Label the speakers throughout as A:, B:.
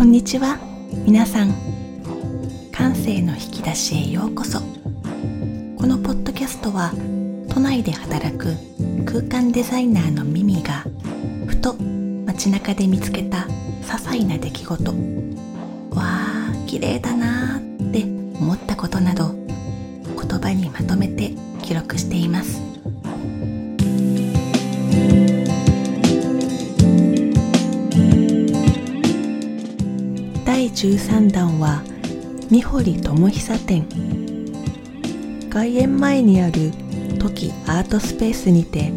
A: こんにちは。皆さん感性の引き出しへようこそ。このポッドキャストは都内で働く空間デザイナーのミミがふと街中で見つけた些細な出来事。わあ綺麗だなーって思ったことなど言葉にまとめて記録しています。第13弾は三堀智久展。外苑前にある時アートスペースにて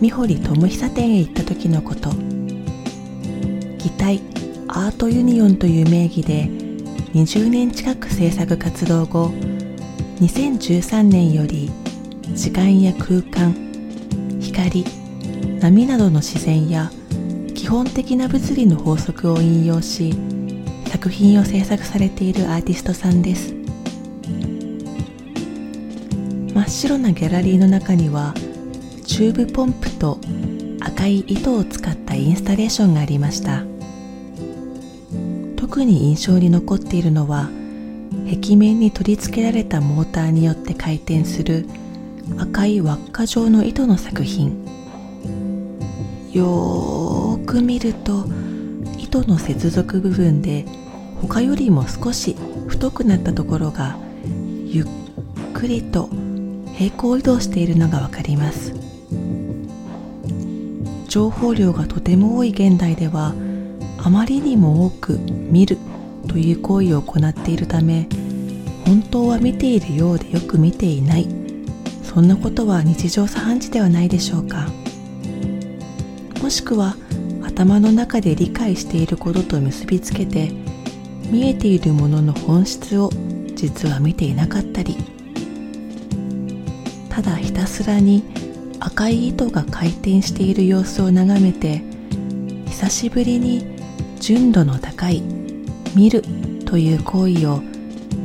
A: 三堀智久店へ行った時のこと。擬態アートユニオンという名義で20年近く制作活動後2013年より時間や空間光波などの自然や基本的な物理の法則を引用し作品を制作されているアーティストさんです。真っ白なギャラリーの中にはチューブポンプと赤い糸を使ったインスタレーションがありました。特に印象に残っているのは壁面に取り付けられたモーターによって回転する赤い輪っか状の糸の作品。よーく見ると糸の接続部分で他よりも少し太くなったところがゆっくりと平行移動しているのがわかります。情報量がとても多い現代ではあまりにも多く見るという行為を行っているため本当は見ているようでよく見ていない。そんなことは日常茶飯事ではないでしょうか。もしくは頭の中で理解していることと結びつけて見えているものの本質を実は見ていなかったり。ただひたすらに赤い糸が回転している様子を眺めて久しぶりに純度の高い見るという行為を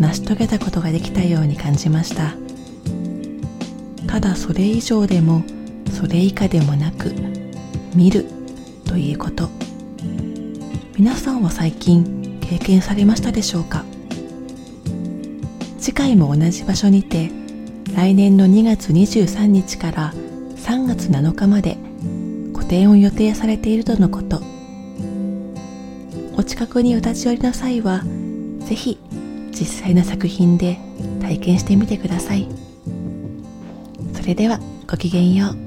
A: 成し遂げたことができたように感じました。ただそれ以上でもそれ以下でもなく見るということ。皆さんは最近経験されましたでしょうか？次回も同じ場所にて来年の2月23日から3月7日まで個展を予定されているとのこと。お近くにお立ち寄りの際はぜひ実際の作品で体験してみてください。それではごきげんよう。